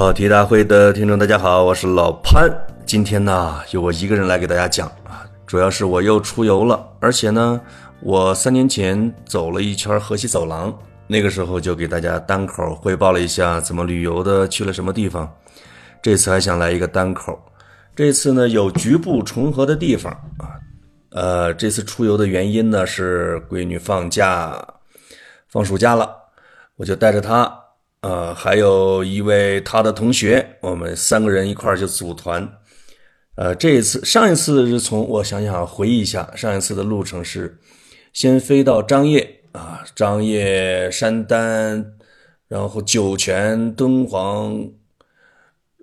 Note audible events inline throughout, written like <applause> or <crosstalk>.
跑题大会的听众，大家好，我是老潘。今天呢，由我一个人来给大家讲啊，主要是我又出游了，而且呢，我三年前走了一圈河西走廊，那个时候就给大家单口汇报了一下怎么旅游的，去了什么地方。这次还想来一个单口，这次呢有局部重合的地方啊。呃，这次出游的原因呢是闺女放假，放暑假了，我就带着她。呃，还有一位他的同学，我们三个人一块儿就组团。呃，这一次上一次是从我想想回忆一下，上一次的路程是先飞到张掖啊，张掖、山丹，然后酒泉、敦煌、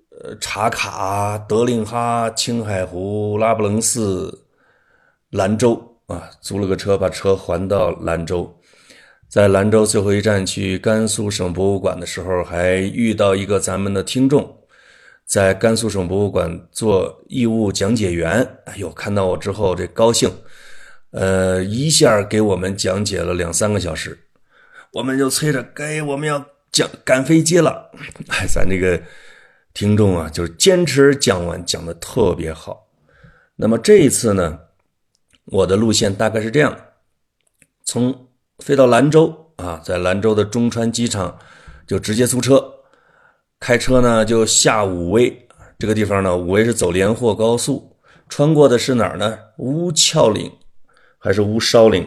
呃茶卡、德令哈、青海湖、拉卜楞寺、兰州啊，租了个车把车还到兰州。在兰州最后一站去甘肃省博物馆的时候，还遇到一个咱们的听众，在甘肃省博物馆做义务讲解员。哎呦，看到我之后这高兴，呃，一下给我们讲解了两三个小时，我们就催着该我们要讲赶飞机了。哎，咱这个听众啊，就是坚持讲完，讲的特别好。那么这一次呢，我的路线大概是这样，从。飞到兰州啊，在兰州的中川机场就直接租车，开车呢就下武威这个地方呢。武威是走连霍高速，穿过的是哪儿呢？乌鞘岭还是乌梢岭？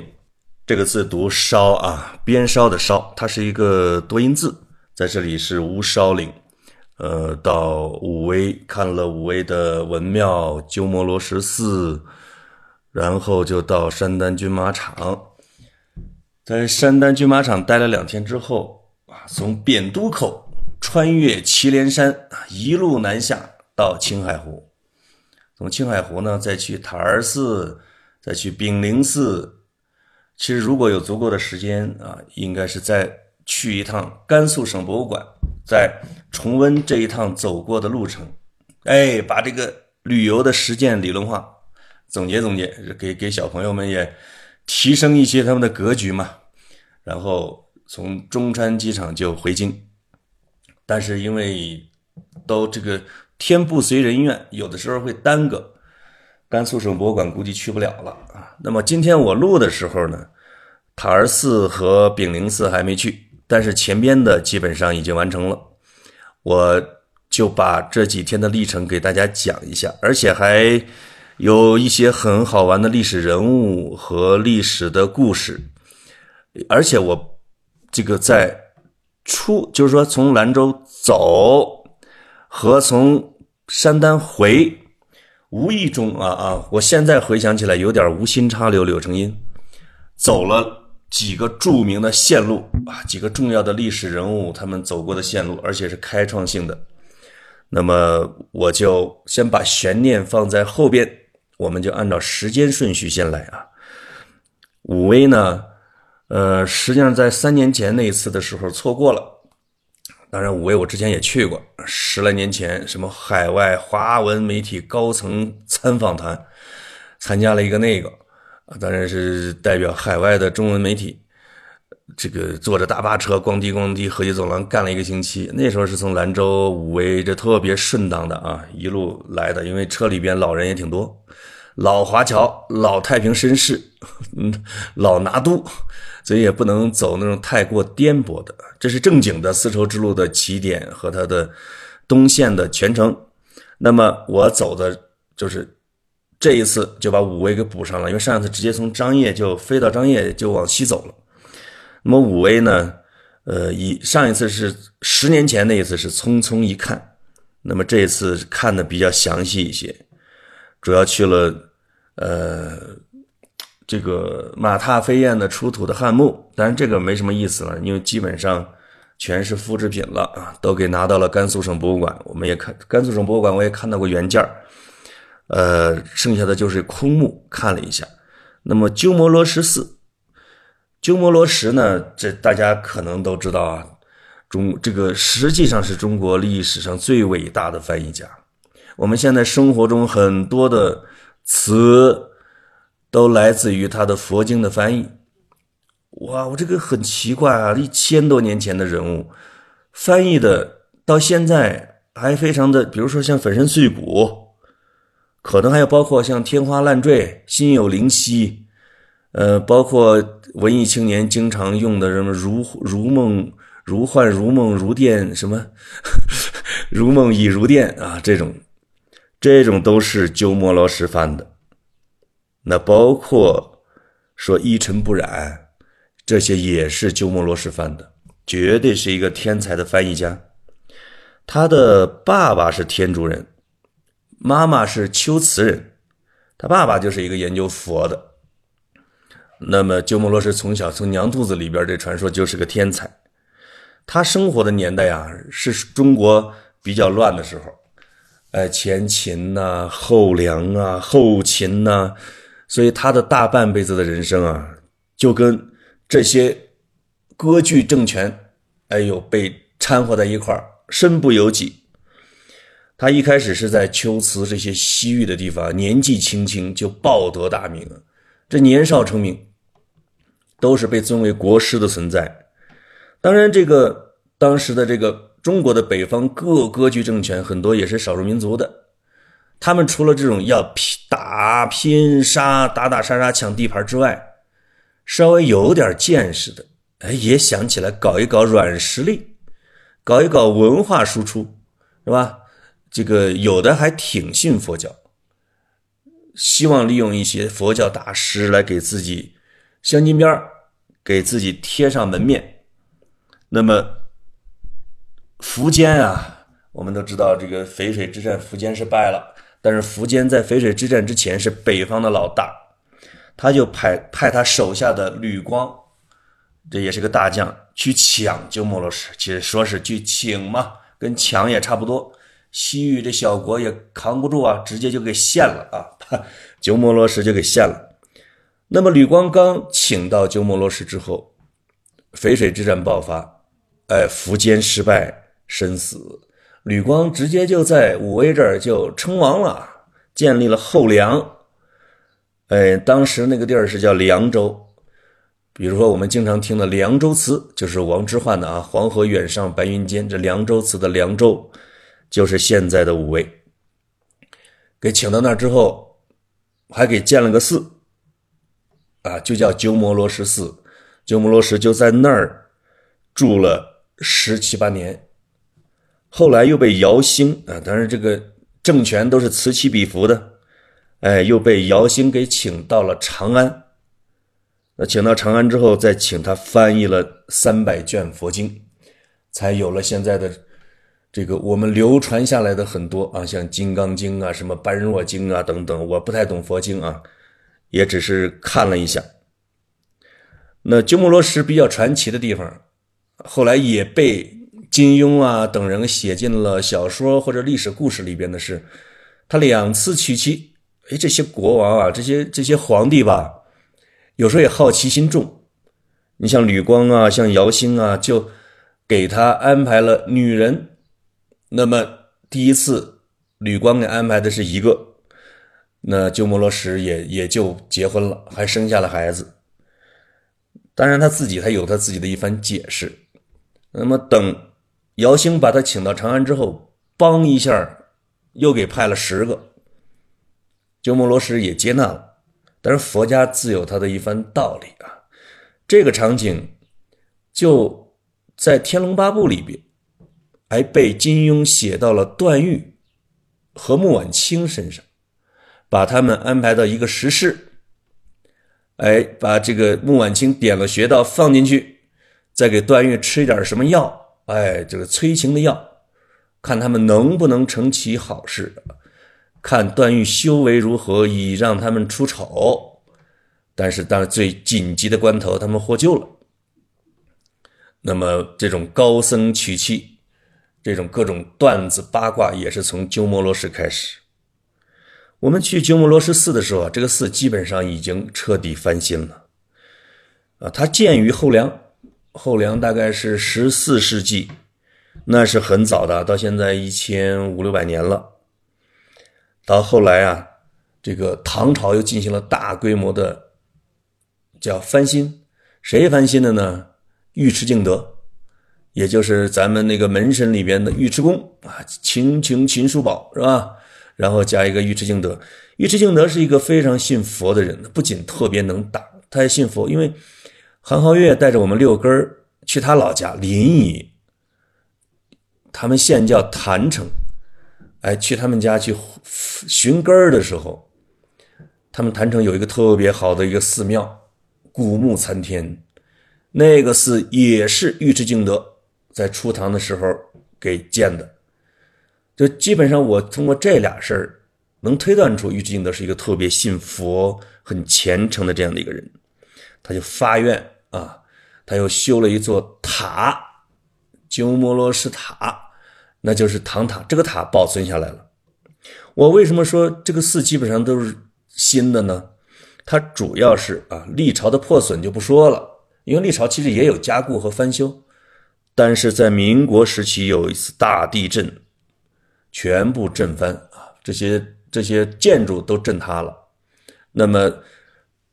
这个字读梢啊，边梢的梢，它是一个多音字，在这里是乌梢岭。呃，到武威看了武威的文庙鸠摩罗什寺，然后就到山丹军马场。在山丹军马场待了两天之后，啊，从扁都口穿越祁连山，一路南下到青海湖，从青海湖呢再去塔儿寺，再去炳灵寺。其实如果有足够的时间啊，应该是再去一趟甘肃省博物馆，再重温这一趟走过的路程。哎，把这个旅游的实践理论化，总结总结，给给小朋友们也提升一些他们的格局嘛。然后从中山机场就回京，但是因为都这个天不随人愿，有的时候会耽搁。甘肃省博物馆估计去不了了啊。那么今天我录的时候呢，塔儿寺和炳灵寺还没去，但是前边的基本上已经完成了。我就把这几天的历程给大家讲一下，而且还有一些很好玩的历史人物和历史的故事。而且我这个在出，就是说从兰州走和从山丹回，无意中啊啊，我现在回想起来有点无心插柳柳成荫，走了几个著名的线路啊，几个重要的历史人物他们走过的线路，而且是开创性的。那么我就先把悬念放在后边，我们就按照时间顺序先来啊。武威呢？呃，实际上在三年前那一次的时候错过了。当然，武威我之前也去过，十来年前什么海外华文媒体高层参访团，参加了一个那个，当然是代表海外的中文媒体，这个坐着大巴车咣叽咣叽河西走廊干了一个星期。那时候是从兰州武威，这特别顺当的啊，一路来的，因为车里边老人也挺多，老华侨、老太平绅士，嗯，老拿督。所以也不能走那种太过颠簸的，这是正经的丝绸之路的起点和它的东线的全程。那么我走的就是这一次就把武威给补上了，因为上一次直接从张掖就飞到张掖就往西走了。那么武威呢，呃，以上一次是十年前那一次是匆匆一看，那么这一次看的比较详细一些，主要去了呃。这个马踏飞燕的出土的汉墓，当然这个没什么意思了，因为基本上全是复制品了啊，都给拿到了甘肃省博物馆。我们也看甘肃省博物馆，我也看到过原件呃，剩下的就是空墓，看了一下。那么鸠摩罗什寺，鸠摩罗什呢，这大家可能都知道啊，中这个实际上是中国历史上最伟大的翻译家。我们现在生活中很多的词。都来自于他的佛经的翻译，哇，我这个很奇怪啊！一千多年前的人物，翻译的到现在还非常的，比如说像粉身碎骨，可能还有包括像天花乱坠、心有灵犀，呃，包括文艺青年经常用的什么如如梦、如幻、如梦、如电，什么 <laughs> 如梦已如电啊，这种，这种都是鸠摩罗什翻的。那包括说一尘不染，这些也是鸠摩罗什翻的，绝对是一个天才的翻译家。他的爸爸是天竺人，妈妈是龟兹人，他爸爸就是一个研究佛的。那么鸠摩罗什从小从娘肚子里边，这传说就是个天才。他生活的年代啊，是中国比较乱的时候，哎，前秦呐，后梁啊，后秦呐，所以他的大半辈子的人生啊，就跟这些割据政权，哎呦，被掺和在一块儿。身不由己。他一开始是在龟兹这些西域的地方，年纪轻轻就报得大名，这年少成名，都是被尊为国师的存在。当然，这个当时的这个中国的北方各割据政权，很多也是少数民族的，他们除了这种要拼打拼杀、打打杀杀抢地盘之外，稍微有点见识的，哎，也想起来搞一搞软实力。搞一搞文化输出，是吧？这个有的还挺信佛教，希望利用一些佛教大师来给自己镶金边给自己贴上门面。那么苻坚啊，我们都知道这个淝水之战，苻坚是败了，但是苻坚在淝水之战之前是北方的老大，他就派派他手下的吕光。这也是个大将，去抢鸠摩罗什，其实说是去请嘛，跟抢也差不多。西域这小国也扛不住啊，直接就给献了啊，鸠摩罗什就给献了。那么吕光刚请到鸠摩罗什之后，淝水之战爆发，哎，苻坚失败身死，吕光直接就在武威这儿就称王了，建立了后梁。哎，当时那个地儿是叫凉州。比如说，我们经常听的《凉州词》，就是王之涣的啊，“黄河远上白云间”。这《凉州词》的凉州，就是现在的武威。给请到那儿之后，还给建了个寺，啊，就叫鸠摩罗什寺。鸠摩罗什就在那儿住了十七八年，后来又被姚兴啊，当然这个政权都是此起彼伏的，哎，又被姚兴给请到了长安。那请到长安之后，再请他翻译了三百卷佛经，才有了现在的这个我们流传下来的很多啊，像《金刚经》啊、什么《般若经》啊等等。我不太懂佛经啊，也只是看了一下。那鸠摩罗什比较传奇的地方，后来也被金庸啊等人写进了小说或者历史故事里边的是，他两次娶妻。哎，这些国王啊，这些这些皇帝吧。有时候也好奇心重，你像吕光啊，像姚兴啊，就给他安排了女人。那么第一次，吕光给安排的是一个，那鸠摩罗什也也就结婚了，还生下了孩子。当然他自己他有他自己的一番解释。那么等姚兴把他请到长安之后，帮一下又给派了十个，鸠摩罗什也接纳了。但是佛家自有他的一番道理啊，这个场景就在《天龙八部》里边，还被金庸写到了段誉和穆婉清身上，把他们安排到一个石室，哎，把这个穆婉清点了穴道放进去，再给段誉吃一点什么药，哎，这个催情的药，看他们能不能成其好事。看段誉修为如何，以让他们出丑。但是，当最紧急的关头，他们获救了。那么，这种高僧娶妻，这种各种段子八卦，也是从鸠摩罗什开始。我们去鸠摩罗什寺的时候啊，这个寺基本上已经彻底翻新了。啊，它建于后梁，后梁大概是十四世纪，那是很早的，到现在一千五六百年了。到后来啊，这个唐朝又进行了大规模的叫翻新，谁翻新的呢？尉迟敬德，也就是咱们那个门神里边的尉迟恭啊，秦琼秦叔宝是吧？然后加一个尉迟敬德。尉迟敬德是一个非常信佛的人，不仅特别能打，他还信佛。因为韩浩月带着我们六根儿去他老家临沂，他们县叫郯城，哎，去他们家去寻根儿的时候，他们郯城有一个特别好的一个寺庙，古木参天，那个寺也是尉迟敬德。在初唐的时候给建的，就基本上我通过这俩事儿能推断出尉迟敬德是一个特别信佛、很虔诚的这样的一个人。他就发愿啊，他又修了一座塔，鸠摩罗什塔，那就是唐塔。这个塔保存下来了。我为什么说这个寺基本上都是新的呢？它主要是啊，历朝的破损就不说了，因为历朝其实也有加固和翻修。但是在民国时期有一次大地震，全部震翻啊，这些这些建筑都震塌了。那么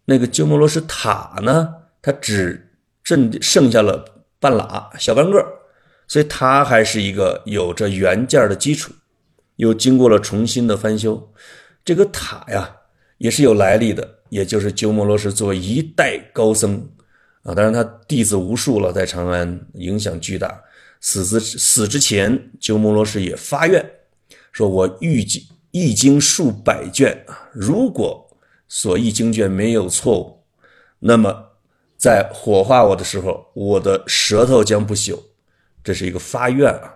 那个鸠摩罗什塔呢，它只剩剩下了半拉小半个，所以它还是一个有着原件的基础，又经过了重新的翻修。这个塔呀也是有来历的，也就是鸠摩罗什作为一代高僧。啊，当然他弟子无数了，在长安影响巨大。死之死之前，鸠摩罗什也发愿，说我译经译经数百卷啊，如果所译经卷没有错误，那么在火化我的时候，我的舌头将不朽。这是一个发愿啊。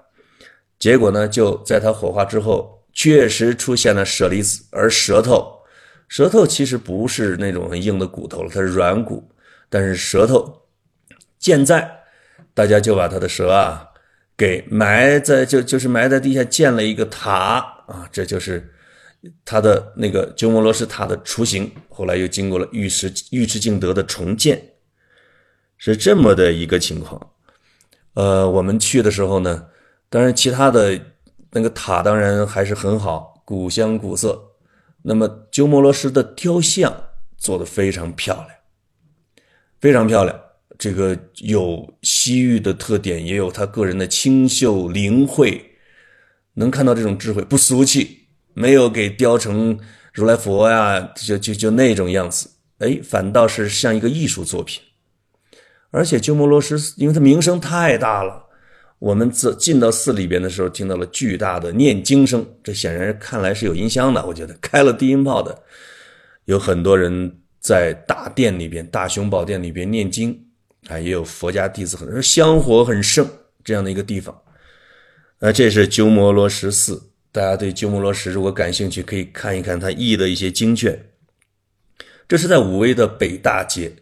结果呢，就在他火化之后，确实出现了舍利子，而舌头，舌头其实不是那种很硬的骨头了，它是软骨。但是舌头健在，大家就把他的舌啊给埋在就就是埋在地下建了一个塔啊，这就是他的那个鸠摩罗什塔的雏形。后来又经过了尉迟尉迟敬德的重建，是这么的一个情况。呃，我们去的时候呢，当然其他的那个塔当然还是很好，古香古色。那么鸠摩罗什的雕像做的非常漂亮。非常漂亮，这个有西域的特点，也有他个人的清秀灵慧，能看到这种智慧，不俗气，没有给雕成如来佛呀，就就就那种样子，哎，反倒是像一个艺术作品。而且鸠摩罗什，因为他名声太大了，我们自进到寺里边的时候，听到了巨大的念经声，这显然看来是有音箱的，我觉得开了低音炮的，有很多人。在大殿里边，大雄宝殿里边念经，啊，也有佛家弟子，很多香火很盛这样的一个地方。啊，这是鸠摩罗什寺，大家对鸠摩罗什如果感兴趣，可以看一看他译的一些经卷。这是在武威的北大街，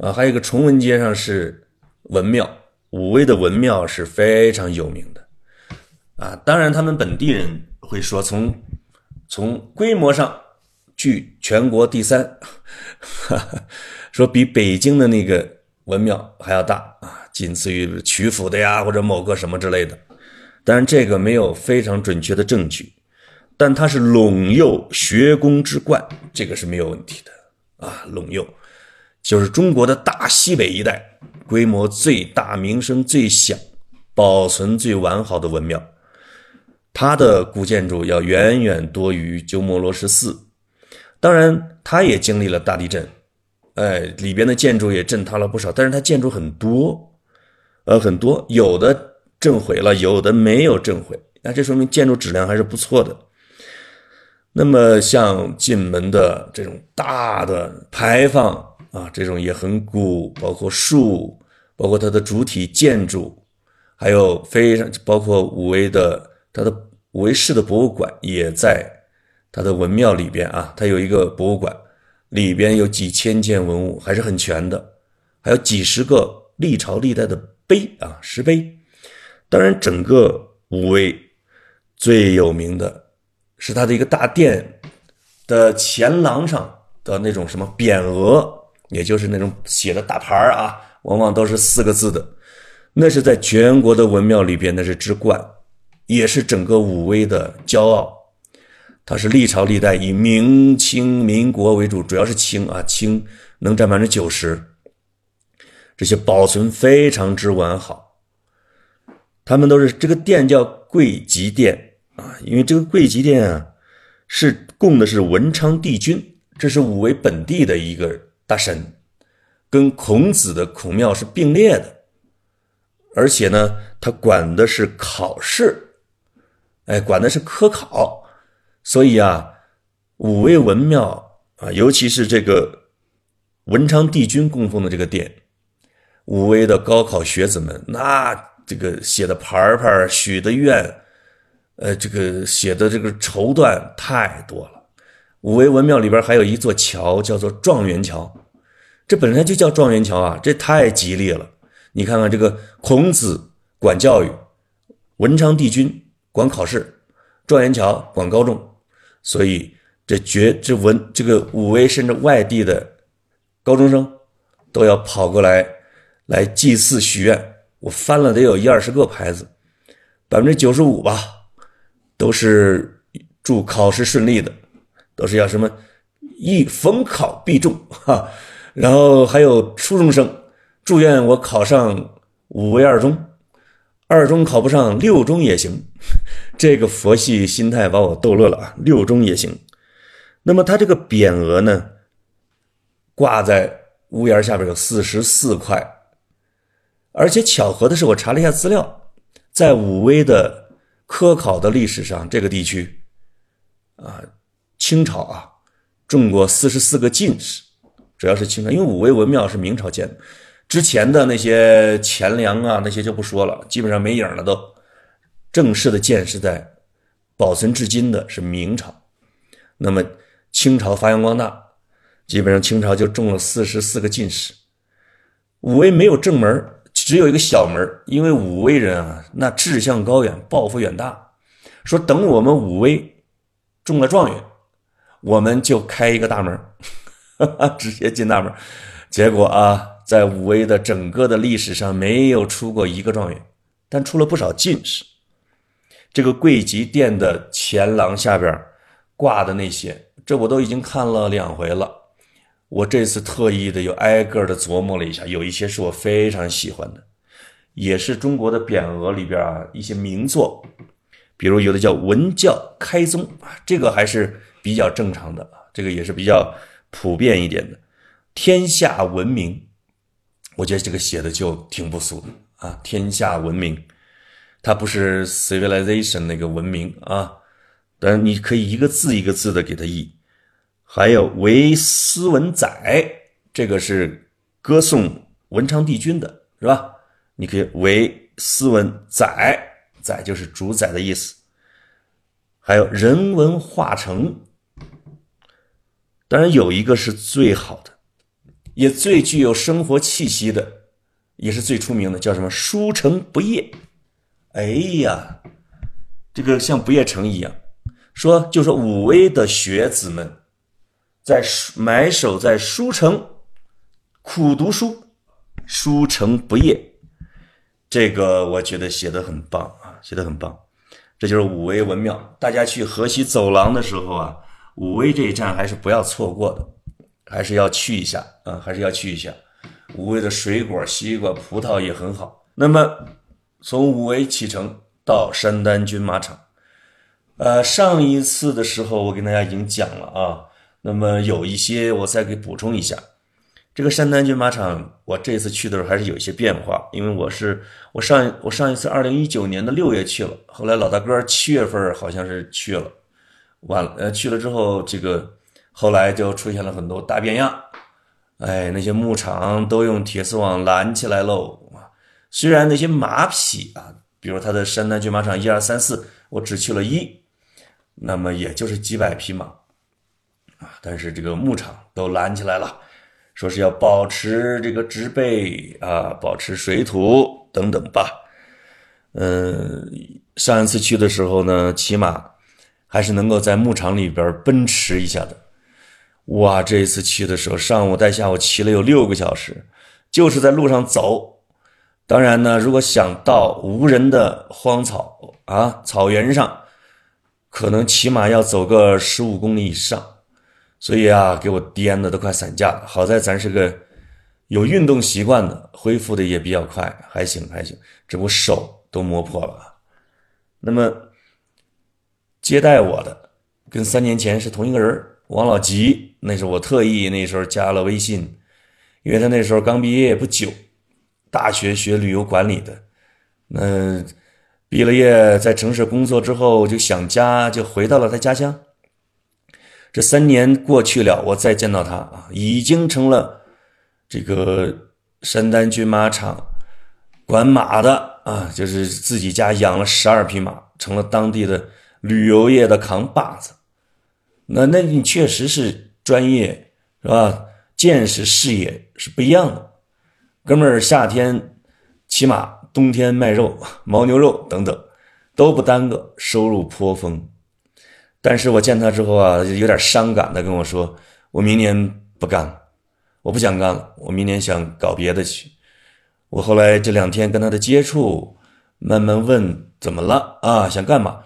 啊，还有一个崇文街上是文庙，武威的文庙是非常有名的，啊，当然他们本地人会说，从从规模上。据全国第三，说比北京的那个文庙还要大啊，仅次于曲阜的呀，或者某个什么之类的。当然这个没有非常准确的证据，但它是陇右学宫之冠，这个是没有问题的啊。陇右就是中国的大西北一带，规模最大、名声最响、保存最完好的文庙，它的古建筑要远远多于鸠摩罗什寺。当然，它也经历了大地震，哎，里边的建筑也震塌了不少。但是它建筑很多，呃，很多，有的震毁了，有的没有震毁，那这说明建筑质量还是不错的。那么，像进门的这种大的牌坊啊，这种也很古，包括树，包括它的主体建筑，还有非常包括武威的它的武威市的博物馆也在。它的文庙里边啊，它有一个博物馆，里边有几千件文物，还是很全的，还有几十个历朝历代的碑啊，石碑。当然，整个武威最有名的是它的一个大殿的前廊上的那种什么匾额，也就是那种写的大牌啊，往往都是四个字的，那是在全国的文庙里边那是之冠，也是整个武威的骄傲。它是历朝历代以明清民国为主，主要是清啊，清能占百分之九十，这些保存非常之完好。他们都是这个殿叫贵极殿啊，因为这个贵极殿啊是供的是文昌帝君，这是武威本地的一个大神，跟孔子的孔庙是并列的，而且呢，他管的是考试，哎，管的是科考，所以啊，武威文庙啊，尤其是这个文昌帝君供奉的这个殿，武威的高考学子们那。这个写的牌牌、许的愿，呃，这个写的这个绸缎太多了。武威文庙里边还有一座桥，叫做状元桥，这本来就叫状元桥啊，这太吉利了。你看看这个孔子管教育，文昌帝君管考试，状元桥管高中，所以这绝这文这个武威甚至外地的高中生都要跑过来来祭祀许愿。我翻了得有一二十个牌子，百分之九十五吧，都是祝考试顺利的，都是要什么一逢考必中哈。然后还有初中生祝愿我考上五威二中，二中考不上六中也行。<laughs> 这个佛系心态把我逗乐了啊，六中也行。那么他这个匾额呢，挂在屋檐下边有四十四块。而且巧合的是，我查了一下资料，在武威的科考的历史上，这个地区，啊，清朝啊，中过四十四个进士，主要是清朝，因为武威文庙是明朝建的，之前的那些钱粮啊，那些就不说了，基本上没影了都。正式的建是在保存至今的是明朝，那么清朝发扬光大，基本上清朝就中了四十四个进士，武威没有正门只有一个小门因为武威人啊，那志向高远，抱负远大，说等我们武威中了状元，我们就开一个大门，<laughs> 直接进大门。结果啊，在武威的整个的历史上没有出过一个状元，但出了不少进士。这个贵极殿的前廊下边挂的那些，这我都已经看了两回了。我这次特意的又挨个的琢磨了一下，有一些是我非常喜欢的，也是中国的匾额里边啊一些名作，比如有的叫“文教开宗”啊，这个还是比较正常的这个也是比较普遍一点的。天下文明，我觉得这个写的就挺不俗的啊。天下文明，它不是 civilization 那个文明啊，但你可以一个字一个字的给它译。还有为斯文宰，这个是歌颂文昌帝君的，是吧？你可以为斯文宰，宰就是主宰的意思。还有人文化成，当然有一个是最好的，也最具有生活气息的，也是最出名的，叫什么？书城不夜。哎呀，这个像不夜城一样，说就说武威的学子们。在埋首在书城苦读书，书城不夜，这个我觉得写的很棒啊，写的很棒。这就是武威文庙，大家去河西走廊的时候啊，武威这一站还是不要错过的，还是要去一下啊，还是要去一下。武威的水果、西瓜、葡萄也很好。那么从武威启程到山丹军马场，呃，上一次的时候我跟大家已经讲了啊。那么有一些我再给补充一下，这个山丹军马场，我这次去的时候还是有一些变化，因为我是我上我上一次二零一九年的六月去了，后来老大哥七月份好像是去了，完了呃去了之后，这个后来就出现了很多大变样，哎，那些牧场都用铁丝网拦起来喽，虽然那些马匹啊，比如他的山丹军马场一二三四，我只去了一，那么也就是几百匹马。啊！但是这个牧场都拦起来了，说是要保持这个植被啊，保持水土等等吧。嗯，上一次去的时候呢，起码还是能够在牧场里边奔驰一下的。哇！这一次去的时候，上午带下午骑了有六个小时，就是在路上走。当然呢，如果想到无人的荒草啊草原上，可能起码要走个十五公里以上。所以啊，给我颠的都快散架了。好在咱是个有运动习惯的，恢复的也比较快，还行还行。只不过手都磨破了。那么接待我的跟三年前是同一个人，王老吉。那是我特意那时候加了微信，因为他那时候刚毕业不久，大学学旅游管理的。那毕了业在城市工作之后就想家，就回到了他家乡。这三年过去了，我再见到他啊，已经成了这个山丹军马场管马的啊，就是自己家养了十二匹马，成了当地的旅游业的扛把子。那那你确实是专业是吧？见识视野是不一样的。哥们儿夏天骑马，冬天卖肉、<laughs> 牦牛肉等等都不耽搁，收入颇丰。但是我见他之后啊，有点伤感的跟我说：“我明年不干了，我不想干了，我明年想搞别的去。”我后来这两天跟他的接触，慢慢问怎么了啊？想干嘛？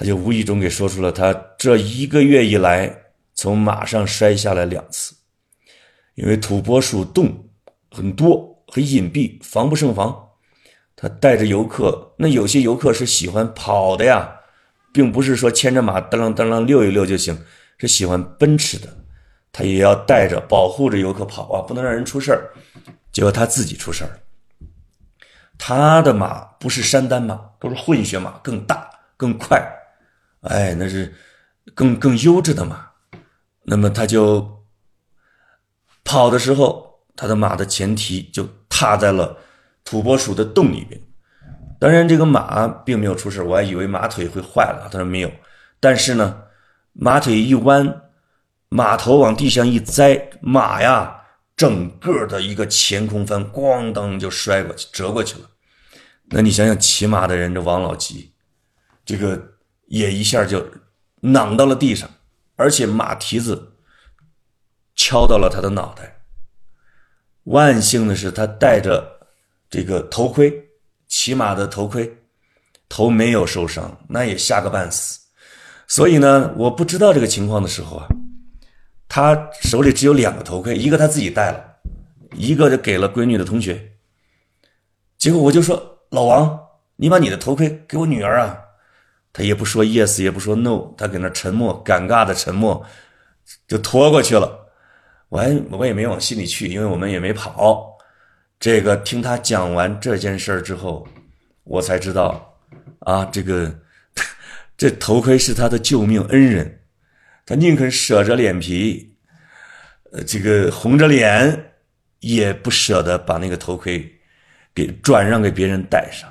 他就无意中给说出了他这一个月以来从马上摔下来两次，因为土拨鼠洞很多，很隐蔽，防不胜防。他带着游客，那有些游客是喜欢跑的呀。并不是说牵着马噔啷噔啷溜一溜就行，是喜欢奔驰的，他也要带着保护着游客跑啊，不能让人出事儿。结果他自己出事儿他的马不是山丹马，都是混血马，更大更快，哎，那是更更优质的马。那么他就跑的时候，他的马的前蹄就踏在了土拨鼠的洞里边。当然，这个马并没有出事，我还以为马腿会坏了。他说没有，但是呢，马腿一弯，马头往地上一栽，马呀，整个的一个前空翻，咣当就摔过去，折过去了。那你想想，骑马的人这王老吉，这个也一下就攮到了地上，而且马蹄子敲到了他的脑袋。万幸的是，他戴着这个头盔。骑马的头盔，头没有受伤，那也吓个半死。所以呢，我不知道这个情况的时候啊，他手里只有两个头盔，一个他自己戴了，一个就给了闺女的同学。结果我就说：“老王，你把你的头盔给我女儿啊。”他也不说 yes，也不说 no，他搁那沉默，尴尬的沉默，就拖过去了。我还我也没往心里去，因为我们也没跑。这个听他讲完这件事儿之后，我才知道，啊，这个 <laughs> 这头盔是他的救命恩人，他宁肯舍着脸皮，呃，这个红着脸，也不舍得把那个头盔给转让给别人戴上。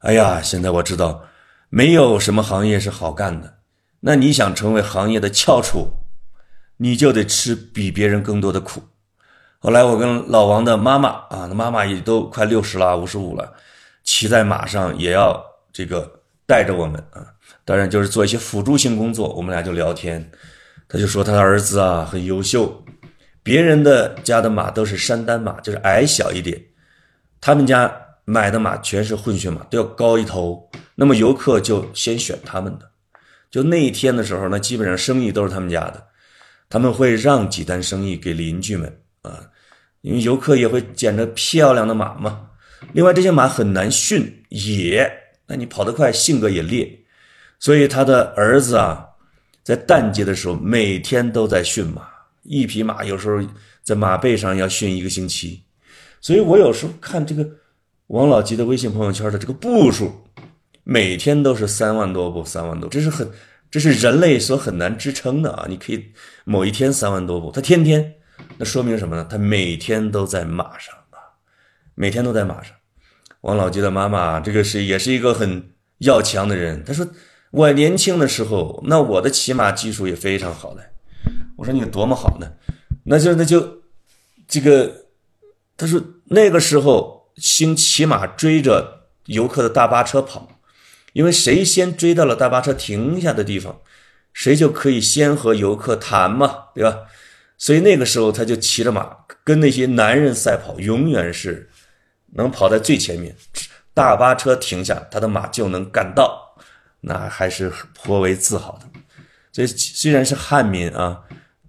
哎呀，现在我知道，没有什么行业是好干的。那你想成为行业的翘楚，你就得吃比别人更多的苦。后来我跟老王的妈妈啊，那妈妈也都快六十了，五十五了，骑在马上也要这个带着我们啊。当然就是做一些辅助性工作，我们俩就聊天。他就说他的儿子啊很优秀，别人的家的马都是山丹马，就是矮小一点，他们家买的马全是混血马，都要高一头。那么游客就先选他们的。就那一天的时候，那基本上生意都是他们家的，他们会让几单生意给邻居们。啊，因为游客也会捡着漂亮的马嘛。另外，这些马很难驯野，那你跑得快，性格也烈，所以他的儿子啊，在淡季的时候每天都在驯马，一匹马有时候在马背上要驯一个星期。所以我有时候看这个王老吉的微信朋友圈的这个步数，每天都是三万多步，三万多，这是很，这是人类所很难支撑的啊！你可以某一天三万多步，他天天。那说明什么呢？他每天都在马上啊，每天都在马上。王老吉的妈妈，这个是也是一个很要强的人。他说：“我年轻的时候，那我的骑马技术也非常好的。”我说：“你多么好呢？”那就那就这个，他说那个时候兴骑马追着游客的大巴车跑，因为谁先追到了大巴车停下的地方，谁就可以先和游客谈嘛，对吧？所以那个时候，他就骑着马跟那些男人赛跑，永远是能跑在最前面。大巴车停下，他的马就能赶到，那还是颇为自豪的。所以虽然是汉民啊，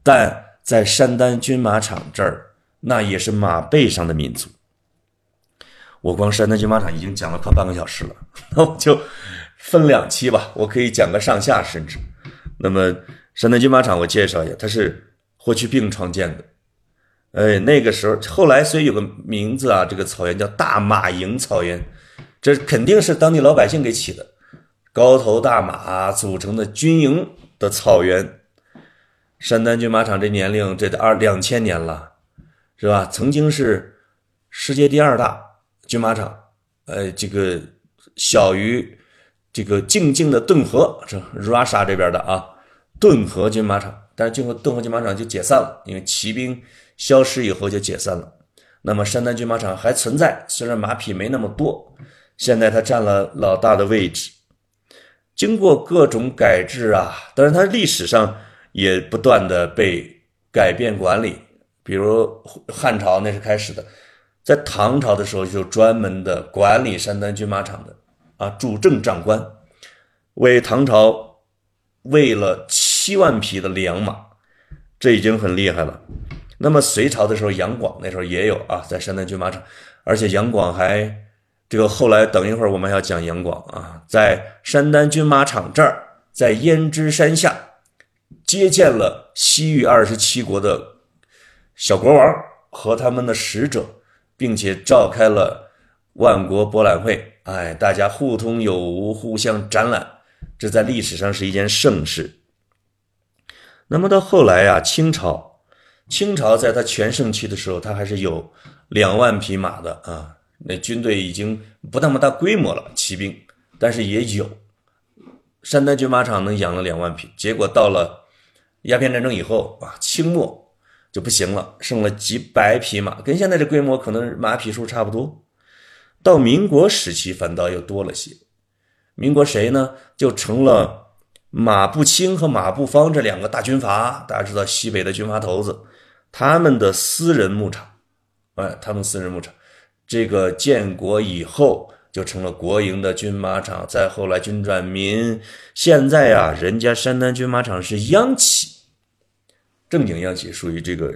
但在山丹军马场这儿，那也是马背上的民族。我光山丹军马场已经讲了快半个小时了，<laughs> 那我就分两期吧，我可以讲个上下甚至。那么山丹军马场我介绍一下，它是霍去病创建的。哎，那个时候后来所以有个名字啊，这个草原叫大马营草原，这肯定是当地老百姓给起的，高头大马组成的军营的草原。山丹军马场这年龄这得二两千年了，是吧？曾经是世界第二大军马场，呃，这个小于这个静静的顿河，这 Russia 这边的啊，顿河军马场，但是最后顿河军马场就解散了，因为骑兵。消失以后就解散了。那么山丹军马场还存在，虽然马匹没那么多，现在它占了老大的位置。经过各种改制啊，但是它历史上也不断的被改变管理。比如汉朝那是开始的，在唐朝的时候就专门的管理山丹军马场的啊主政长官，为唐朝喂了七万匹的良马，这已经很厉害了。那么隋朝的时候，杨广那时候也有啊，在山丹军马场，而且杨广还这个后来等一会儿我们要讲杨广啊，在山丹军马场这儿，在胭脂山下接见了西域二十七国的小国王和他们的使者，并且召开了万国博览会，哎，大家互通有无，互相展览，这在历史上是一件盛事。那么到后来呀，清朝。清朝在他全盛期的时候，他还是有两万匹马的啊。那军队已经不那么大规模了，骑兵，但是也有。山丹军马场能养了两万匹，结果到了鸦片战争以后啊，清末就不行了，剩了几百匹马，跟现在这规模可能马匹数差不多。到民国时期反倒又多了些。民国谁呢？就成了马步青和马步芳这两个大军阀，大家知道西北的军阀头子。他们的私人牧场，哎，他们私人牧场，这个建国以后就成了国营的军马场，再后来军转民，现在啊，人家山丹军马场是央企，正经央企，属于这个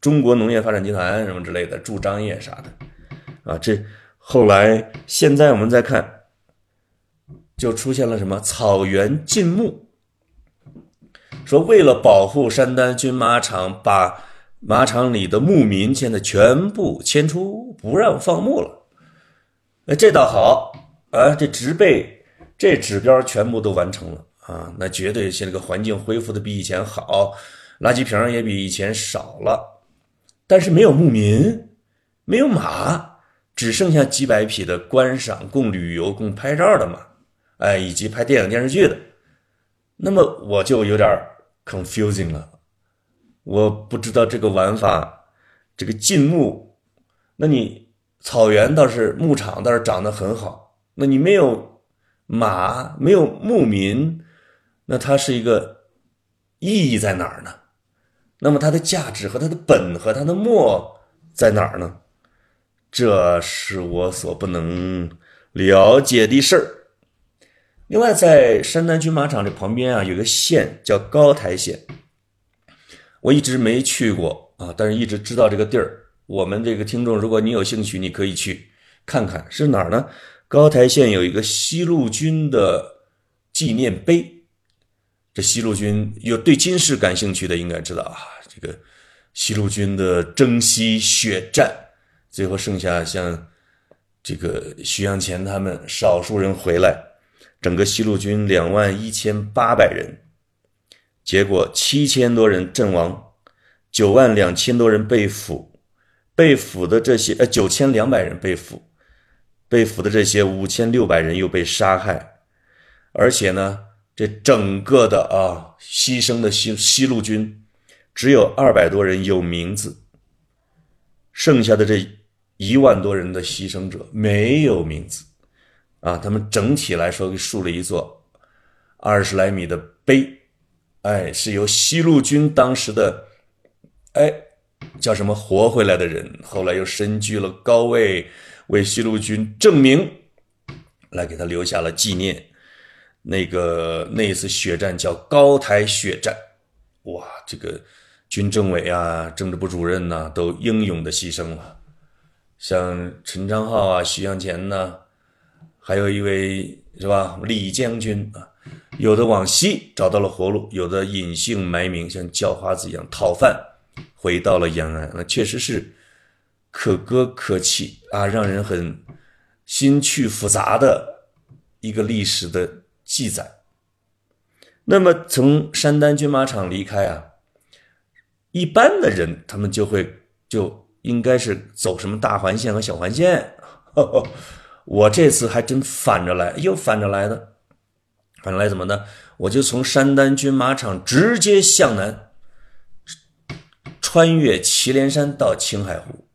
中国农业发展集团什么之类的驻张掖啥的，啊，这后来现在我们再看，就出现了什么草原禁牧，说为了保护山丹军马场，把马场里的牧民现在全部迁出，不让放牧了。哎，这倒好啊，这植被这指标全部都完成了。啊，那绝对现在个环境恢复的比以前好，垃圾瓶也比以前少了。但是没有牧民，没有马，只剩下几百匹的观赏、供旅游、供拍照的马，哎，以及拍电影电视剧的。那么我就有点 confusing 了。我不知道这个玩法，这个禁牧，那你草原倒是牧场倒是长得很好，那你没有马，没有牧民，那它是一个意义在哪儿呢？那么它的价值和它的本和它的末在哪儿呢？这是我所不能了解的事儿。另外，在山丹军马场这旁边啊，有个县叫高台县。我一直没去过啊，但是一直知道这个地儿。我们这个听众，如果你有兴趣，你可以去看看是哪儿呢？高台县有一个西路军的纪念碑。这西路军有对军事感兴趣的，应该知道啊。这个西路军的征西血战，最后剩下像这个徐向前他们少数人回来，整个西路军两万一千八百人。结果七千多人阵亡，九万两千多人被俘，被俘的这些呃九千两百人被俘，被俘的这些五千六百人又被杀害，而且呢，这整个的啊牺牲的西西路军只有二百多人有名字，剩下的这一万多人的牺牲者没有名字，啊，他们整体来说竖了一座二十来米的碑。哎，是由西路军当时的，哎，叫什么活回来的人，后来又身居了高位，为西路军证明，来给他留下了纪念。那个那一次血战叫高台血战，哇，这个军政委啊、政治部主任呐，都英勇的牺牲了。像陈昌浩啊、徐向前呐，还有一位是吧李将军啊，有的往西找到了活路，有的隐姓埋名，像叫花子一样讨饭，回到了延安。那确实是可歌可泣啊，让人很心趣复杂的一个历史的记载。那么从山丹军马场离开啊，一般的人他们就会就应该是走什么大环线和小环线。<laughs> 我这次还真反着来，又反着来的。反着来怎么呢？我就从山丹军马场直接向南，穿越祁连山到青海湖，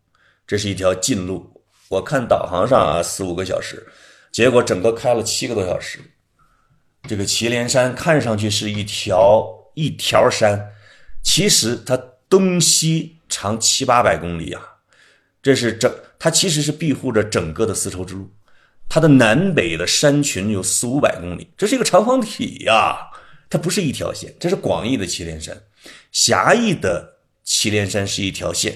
这是一条近路。我看导航上啊，四五个小时，结果整个开了七个多小时。这个祁连山看上去是一条一条山，其实它东西长七八百公里啊，这是整它其实是庇护着整个的丝绸之路，它的南北的山群有四五百公里，这是一个长方体呀，它不是一条线，这是广义的祁连山，狭义的祁连山是一条线，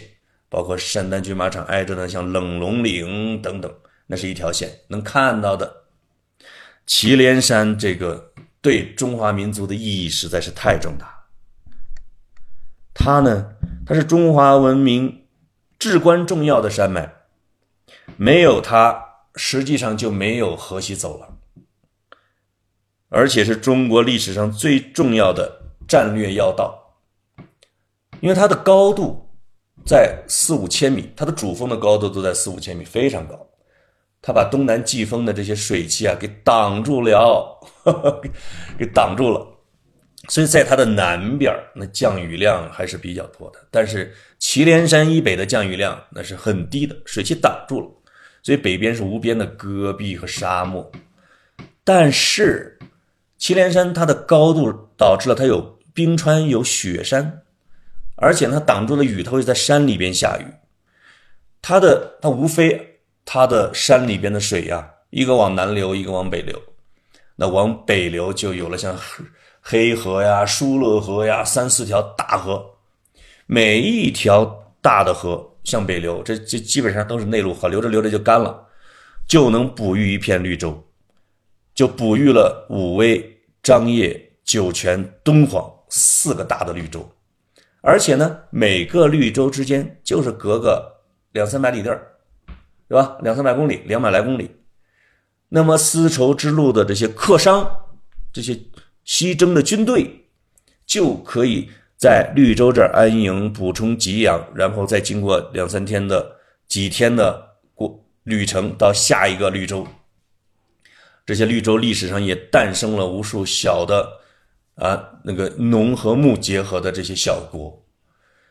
包括山丹军马场挨着的像冷龙岭等等，那是一条线，能看到的。祁连山这个对中华民族的意义实在是太重大。它呢，它是中华文明至关重要的山脉，没有它，实际上就没有河西走廊，而且是中国历史上最重要的战略要道，因为它的高度在四五千米，它的主峰的高度都在四五千米，非常高。他把东南季风的这些水汽啊给挡住了，<laughs> 给挡住了，所以在它的南边那降雨量还是比较多的。但是祁连山以北的降雨量那是很低的，水汽挡住了，所以北边是无边的戈壁和沙漠。但是祁连山它的高度导致了它有冰川有雪山，而且它挡住了雨，它会在山里边下雨。它的它无非。它的山里边的水呀，一个往南流，一个往北流。那往北流就有了像黑河呀、疏勒河呀三四条大河，每一条大的河向北流，这这基本上都是内陆河，流着流着就干了，就能哺育一片绿洲，就哺育了武威、张掖、酒泉、敦煌四个大的绿洲，而且呢，每个绿洲之间就是隔个两三百里地儿。对吧？两三百公里，两百来公里。那么丝绸之路的这些客商，这些西征的军队，就可以在绿洲这儿安营，补充给养，然后再经过两三天的几天的过旅程到下一个绿洲。这些绿洲历史上也诞生了无数小的啊，那个农和牧结合的这些小国。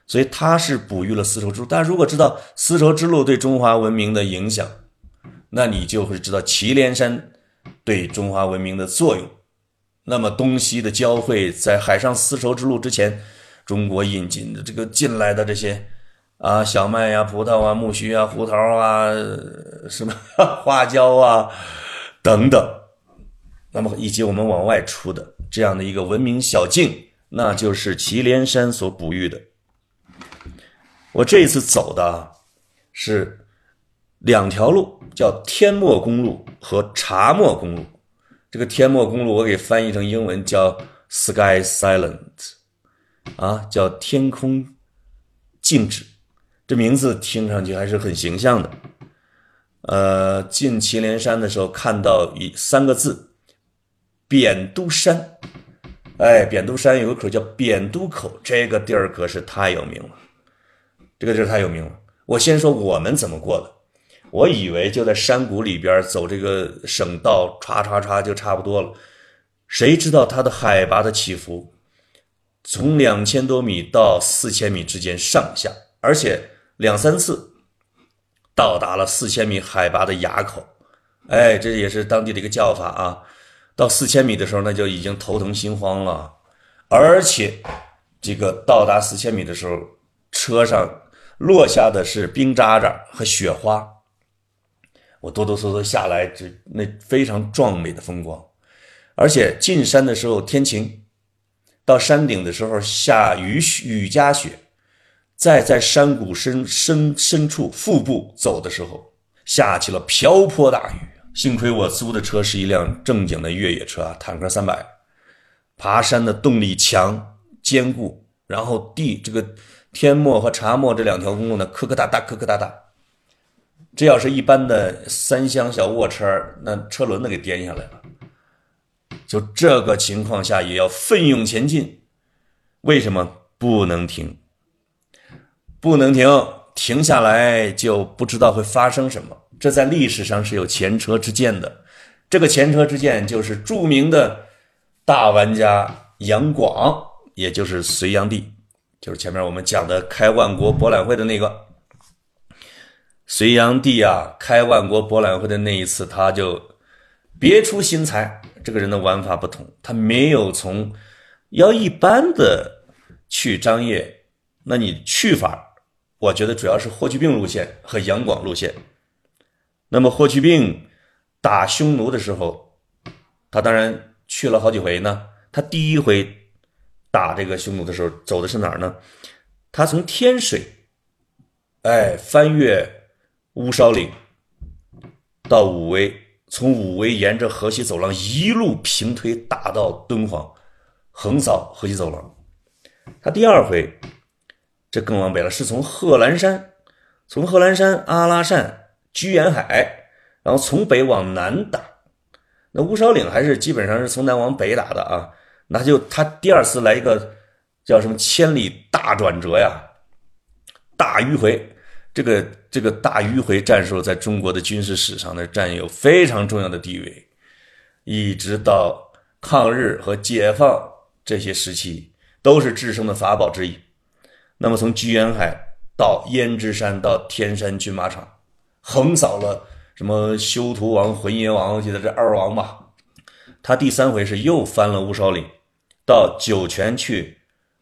所以它是哺育了丝绸之路。大家如果知道丝绸之路对中华文明的影响，那你就会知道祁连山对中华文明的作用。那么东西的交汇，在海上丝绸之路之前，中国引进的这个进来的这些啊小麦呀、葡萄啊、苜蓿啊、胡桃啊、什么 <laughs> 花椒啊等等，那么以及我们往外出的这样的一个文明小径，那就是祁连山所哺育的。我这一次走的是两条路，叫天漠公路和茶漠公路。这个天漠公路我给翻译成英文叫 Sky Silent，啊，叫天空静止。这名字听上去还是很形象的。呃，进祁连山的时候看到一三个字，扁都山。哎，扁都山有个口叫扁都口，这个地儿可是太有名了。这个地儿太有名了。我先说我们怎么过的。我以为就在山谷里边走这个省道，歘歘歘就差不多了。谁知道它的海拔的起伏，从两千多米到四千米之间上下，而且两三次到达了四千米海拔的垭口。哎，这也是当地的一个叫法啊。到四千米的时候，那就已经头疼心慌了。而且这个到达四千米的时候，车上。落下的是冰渣渣和雪花，我哆哆嗦嗦下来，这那非常壮美的风光，而且进山的时候天晴，到山顶的时候下雨雨夹雪，再在山谷深深深处腹部走的时候，下起了瓢泼大雨。幸亏我租的车是一辆正经的越野车啊，坦克三百，爬山的动力强坚固，然后地这个天漠和茶漠这两条公路呢，磕磕哒哒，磕磕哒哒。这要是一般的三厢小卧车，那车轮子给颠下来了。就这个情况下，也要奋勇前进。为什么不能停？不能停，停下来就不知道会发生什么。这在历史上是有前车之鉴的，这个前车之鉴就是著名的大玩家杨广，也就是隋炀帝，就是前面我们讲的开万国博览会的那个隋炀帝啊。开万国博览会的那一次，他就别出心裁，这个人的玩法不同，他没有从要一般的去张掖，那你去法，我觉得主要是霍去病路线和杨广路线。那么霍去病打匈奴的时候，他当然去了好几回呢。他第一回打这个匈奴的时候，走的是哪儿呢？他从天水，哎，翻越乌梢岭到武威，从武威沿着河西走廊一路平推打到敦煌，横扫河西走廊。他第二回，这更往北了，是从贺兰山，从贺兰山阿拉善。居延海，然后从北往南打，那乌梢岭还是基本上是从南往北打的啊。那就他第二次来一个叫什么千里大转折呀，大迂回。这个这个大迂回战术在中国的军事史上呢占有非常重要的地位，一直到抗日和解放这些时期都是制胜的法宝之一。那么从居延海到胭脂山到天山军马场。横扫了什么修图王、浑邪王，我记得这二王吧。他第三回是又翻了乌梢岭，到酒泉去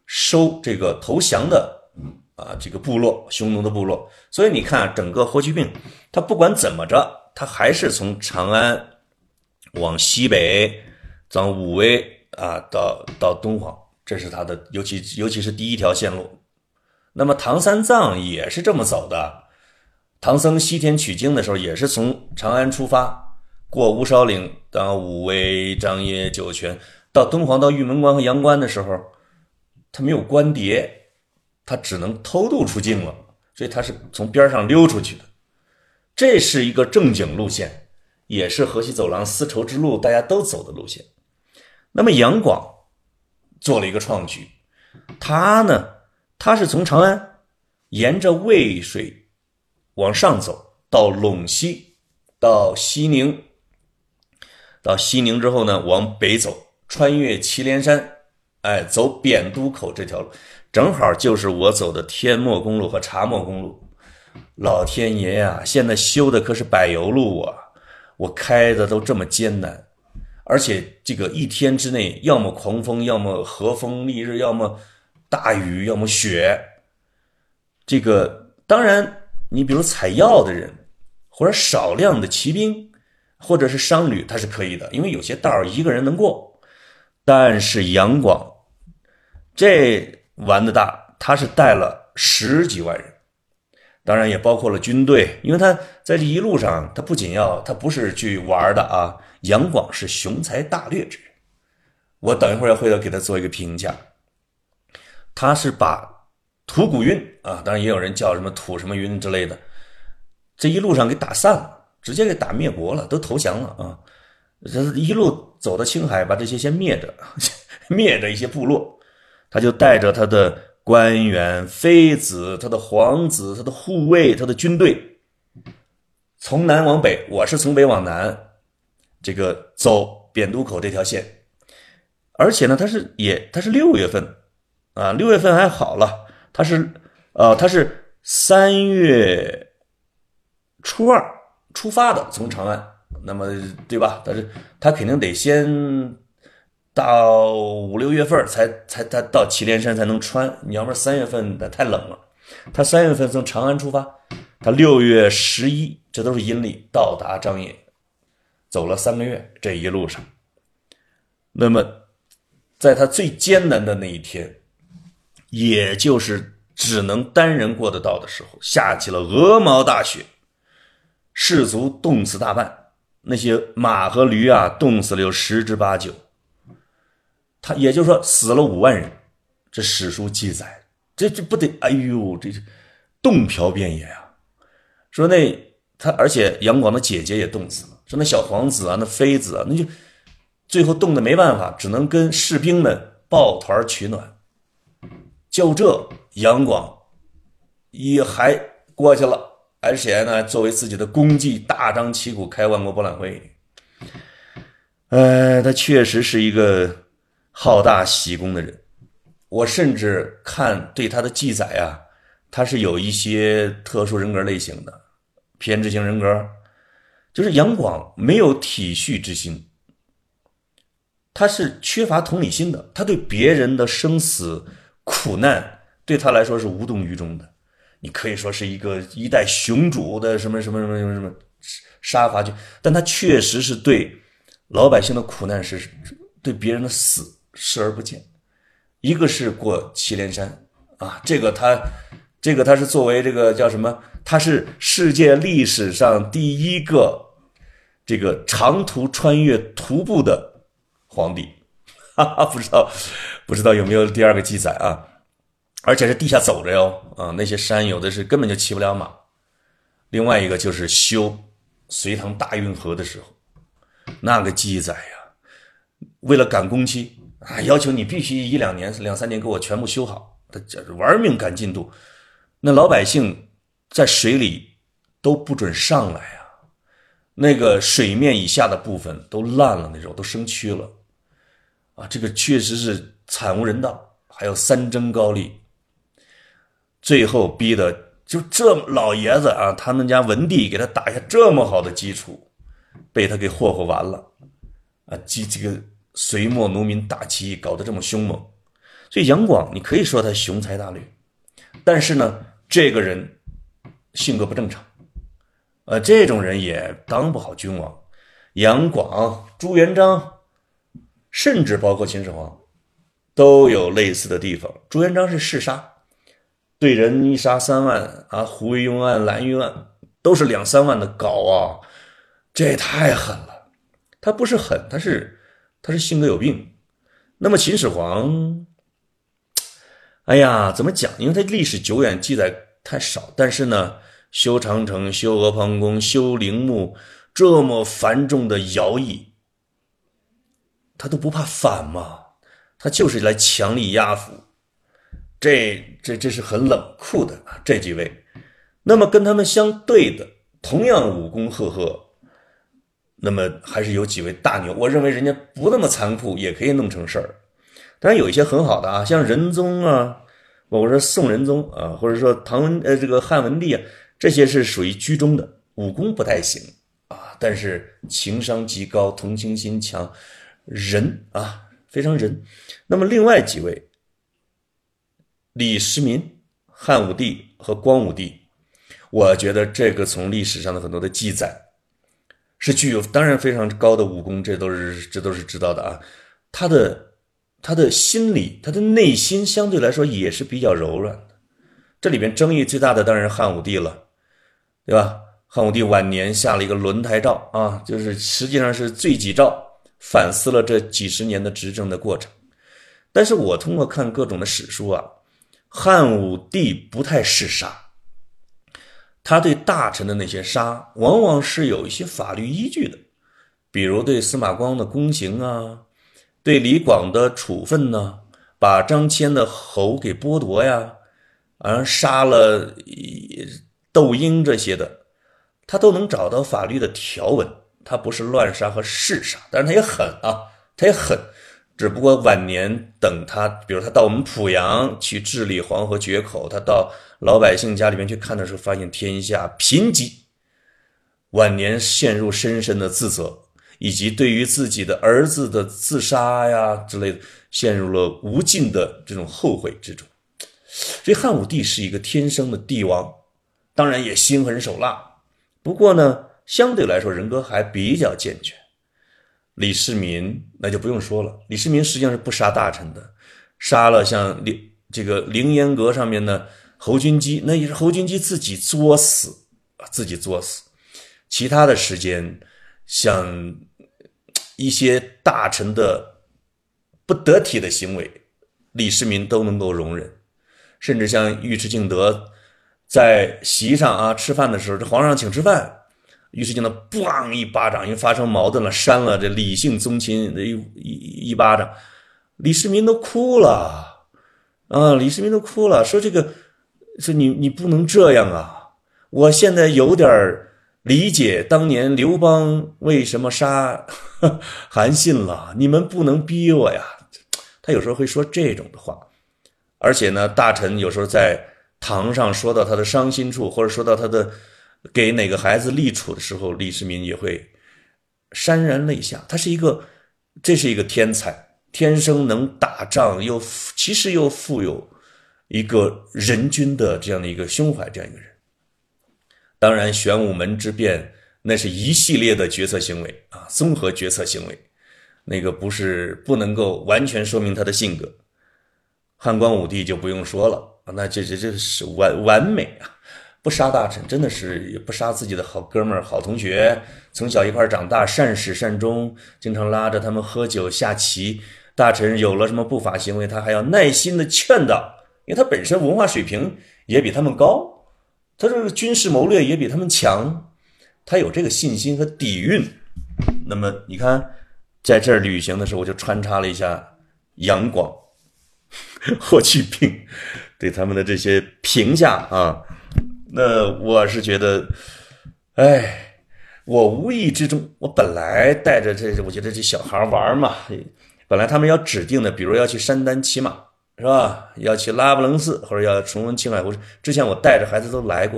收这个投降的啊这个部落，匈奴的部落。所以你看，整个霍去病，他不管怎么着，他还是从长安往西北，从武威啊到到敦煌，这是他的，尤其尤其是第一条线路。那么唐三藏也是这么走的。唐僧西天取经的时候，也是从长安出发，过乌梢岭到武威、张掖、酒泉，到敦煌、到玉门关和阳关的时候，他没有官牒，他只能偷渡出境了，所以他是从边上溜出去的。这是一个正经路线，也是河西走廊丝绸之路大家都走的路线。那么杨广做了一个创举，他呢，他是从长安沿着渭水。往上走到陇西，到西宁，到西宁之后呢，往北走，穿越祁连山，哎，走扁都口这条路，正好就是我走的天漠公路和茶漠公路。老天爷呀，现在修的可是柏油路啊！我开的都这么艰难，而且这个一天之内，要么狂风，要么和风丽日，要么大雨，要么雪。这个当然。你比如采药的人，或者少量的骑兵，或者是商旅，他是可以的，因为有些道儿一个人能过。但是杨广这玩的大，他是带了十几万人，当然也包括了军队，因为他在这一路上，他不仅要，他不是去玩的啊。杨广是雄才大略之人，我等一会儿要回头给他做一个评价，他是把。吐谷运啊，当然也有人叫什么吐什么云之类的，这一路上给打散了，直接给打灭国了，都投降了啊！这一路走到青海，把这些先灭着，<laughs> 灭着一些部落，他就带着他的官员、妃子、他的皇子、他的护卫、他的军队，从南往北，我是从北往南，这个走扁都口这条线，而且呢，他是也他是六月份啊，六月份还好了。他是，呃，他是三月初二出发的，从长安，那么对吧？但是他肯定得先到五六月份才才他到祁连山才能穿，你要不然三月份那太冷了。他三月份从长安出发，他六月十一，这都是阴历，到达张掖，走了三个月，这一路上，那么在他最艰难的那一天。也就是只能单人过得到的时候，下起了鹅毛大雪，士卒冻死大半，那些马和驴啊，冻死了有十之八九。他也就是说，死了五万人。这史书记载，这这不得，哎呦，这冻殍遍野呀！说那他，而且杨广的姐姐也冻死了。说那小皇子啊，那妃子啊，那就最后冻得没办法，只能跟士兵们抱团取暖。就这，杨广也还过去了，而且呢，作为自己的功绩，大张旗鼓开万国博览会。呃，他确实是一个好大喜功的人。我甚至看对他的记载啊，他是有一些特殊人格类型的，偏执型人格，就是杨广没有体恤之心，他是缺乏同理心的，他对别人的生死苦难对他来说是无动于衷的。你可以说是一个一代雄主的什么什么什么什么什么杀伐去，但他确实是对老百姓的苦难是对别人的死视而不见。一个是过祁连山啊，这个他，这个他是作为这个叫什么？他是世界历史上第一个这个长途穿越徒步的皇帝，哈哈，不知道不知道有没有第二个记载啊？而且是地下走着哟啊，那些山有的是根本就骑不了马。另外一个就是修隋唐大运河的时候，那个记载呀，为了赶工期。啊，要求你必须一两年、两三年给我全部修好，他这玩命赶进度。那老百姓在水里都不准上来啊，那个水面以下的部分都烂了，那时候都生蛆了。啊，这个确实是惨无人道。还有三征高丽，最后逼的就这老爷子啊，他们家文帝给他打下这么好的基础，被他给霍霍完了。啊，这这个。隋末农民大起义搞得这么凶猛，所以杨广你可以说他雄才大略，但是呢，这个人性格不正常，呃，这种人也当不好君王。杨广、朱元璋，甚至包括秦始皇，都有类似的地方。朱元璋是嗜杀，对人一杀三万啊，胡惟庸案、蓝玉案都是两三万的搞啊，这也太狠了。他不是狠，他是。他是性格有病，那么秦始皇，哎呀，怎么讲？因为他历史久远，记载太少。但是呢，修长城、修阿房宫、修陵墓，这么繁重的徭役，他都不怕反吗？他就是来强力压服。这、这、这是很冷酷的啊！这几位，那么跟他们相对的，同样武功赫赫。那么还是有几位大牛，我认为人家不那么残酷，也可以弄成事儿。当然有一些很好的啊，像仁宗啊，我说宋仁宗啊，或者说唐文呃这个汉文帝啊，这些是属于居中的，武功不太行啊，但是情商极高，同情心强，仁啊非常仁。那么另外几位，李世民、汉武帝和光武帝，我觉得这个从历史上的很多的记载。是具有当然非常高的武功，这都是这都是知道的啊。他的他的心理，他的内心相对来说也是比较柔软的。这里边争议最大的当然是汉武帝了，对吧？汉武帝晚年下了一个轮台诏啊，就是实际上是罪己诏，反思了这几十年的执政的过程。但是我通过看各种的史书啊，汉武帝不太嗜杀。他对大臣的那些杀，往往是有一些法律依据的，比如对司马光的宫刑啊，对李广的处分呢，把张骞的侯给剥夺呀，而杀了窦婴这些的，他都能找到法律的条文。他不是乱杀和嗜杀，但是他也狠啊，他也狠。只不过晚年等他，比如他到我们濮阳去治理黄河决口，他到老百姓家里面去看的时候，发现天下贫瘠，晚年陷入深深的自责，以及对于自己的儿子的自杀呀之类的，陷入了无尽的这种后悔之中。所以汉武帝是一个天生的帝王，当然也心狠手辣，不过呢，相对来说人格还比较健全。李世民那就不用说了，李世民实际上是不杀大臣的，杀了像凌这个凌烟阁上面的侯君基那也是侯君基自己作死，自己作死。其他的时间，像一些大臣的不得体的行为，李世民都能够容忍，甚至像尉迟敬德在席上啊吃饭的时候，这皇上请吃饭，尉迟敬德咣一巴掌，因为发生矛盾了，扇了这李姓宗亲的一一一巴掌，李世民都哭了啊，李世民都哭了，说这个说你你不能这样啊，我现在有点理解当年刘邦为什么杀韩信了，你们不能逼我呀。他有时候会说这种的话，而且呢，大臣有时候在堂上说到他的伤心处，或者说到他的给哪个孩子立储的时候，李世民也会潸然泪下。他是一个，这是一个天才，天生能打仗，又其实又富有一个人君的这样的一个胸怀，这样一个人。当然，玄武门之变那是一系列的决策行为啊，综合决策行为，那个不是不能够完全说明他的性格。汉光武帝就不用说了，那这这这是完完美啊，不杀大臣，真的是不杀自己的好哥们儿、好同学，从小一块长大，善始善终，经常拉着他们喝酒下棋。大臣有了什么不法行为，他还要耐心的劝导，因为他本身文化水平也比他们高。他这个军事谋略也比他们强，他有这个信心和底蕴。那么你看，在这儿旅行的时候，我就穿插了一下杨广、霍去病对他们的这些评价啊。那我是觉得，哎，我无意之中，我本来带着这，我觉得这小孩玩嘛，本来他们要指定的，比如要去山丹骑马。是吧？要去拉卜楞寺，或者要重温青海湖。之前我带着孩子都来过，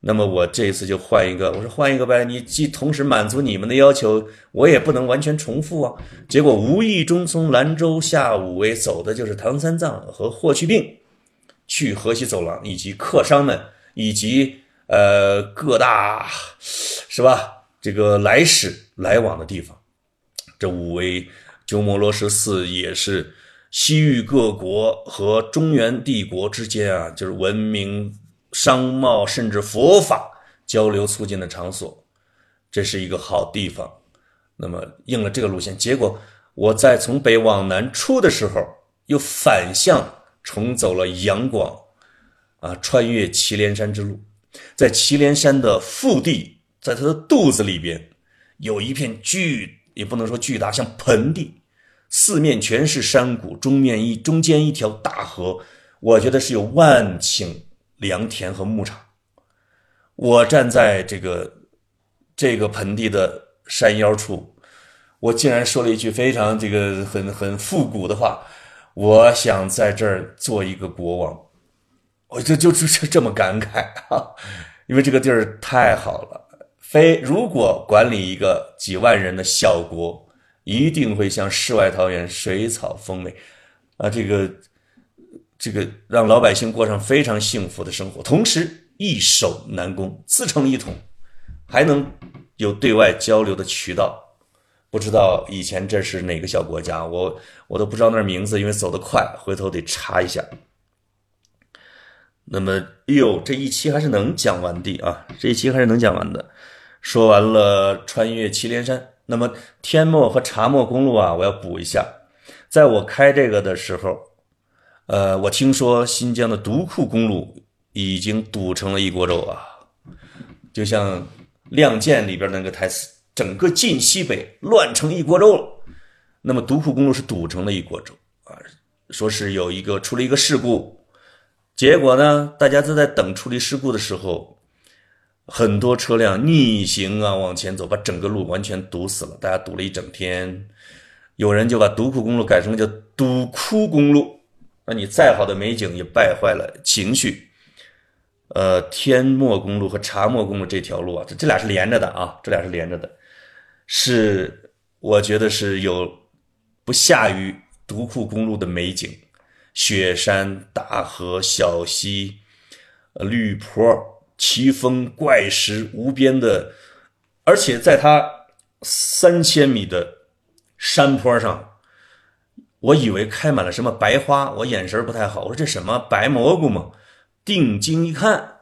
那么我这一次就换一个。我说换一个呗，你既同时满足你们的要求，我也不能完全重复啊。结果无意中从兰州下武威走的就是唐三藏和霍去病，去河西走廊以及客商们以及呃各大是吧？这个来使来往的地方，这武威鸠摩罗什寺也是。西域各国和中原帝国之间啊，就是文明、商贸甚至佛法交流促进的场所，这是一个好地方。那么应了这个路线，结果我在从北往南出的时候，又反向重走了杨广，啊，穿越祁连山之路，在祁连山的腹地，在它的肚子里边，有一片巨，也不能说巨大，像盆地。四面全是山谷，中面一中间一条大河，我觉得是有万顷良田和牧场。我站在这个这个盆地的山腰处，我竟然说了一句非常这个很很复古的话：我想在这儿做一个国王。我就就就这么感慨啊，因为这个地儿太好了。非如果管理一个几万人的小国。一定会像世外桃源，水草丰美，啊，这个，这个让老百姓过上非常幸福的生活，同时易守难攻，自成一统，还能有对外交流的渠道。不知道以前这是哪个小国家，我我都不知道那名字，因为走得快，回头得查一下。那么，哎呦，这一期还是能讲完的啊，这一期还是能讲完的。说完了穿越祁连山。那么天漠和茶漠公路啊，我要补一下。在我开这个的时候，呃，我听说新疆的独库公路已经堵成了一锅粥啊，就像《亮剑》里边那个台词，整个晋西北乱成一锅粥了。那么独库公路是堵成了一锅粥啊，说是有一个出了一个事故，结果呢，大家都在等处理事故的时候。很多车辆逆行啊，往前走，把整个路完全堵死了。大家堵了一整天，有人就把独库公路改成了叫堵窟公路。那你再好的美景也败坏了情绪。呃，天漠公路和茶漠公路这条路啊，这这俩是连着的啊，这俩是连着的，是我觉得是有不下于独库公路的美景：雪山、大河、小溪、绿坡。奇峰怪石无边的，而且在它三千米的山坡上，我以为开满了什么白花，我眼神不太好，我说这什么白蘑菇吗？定睛一看，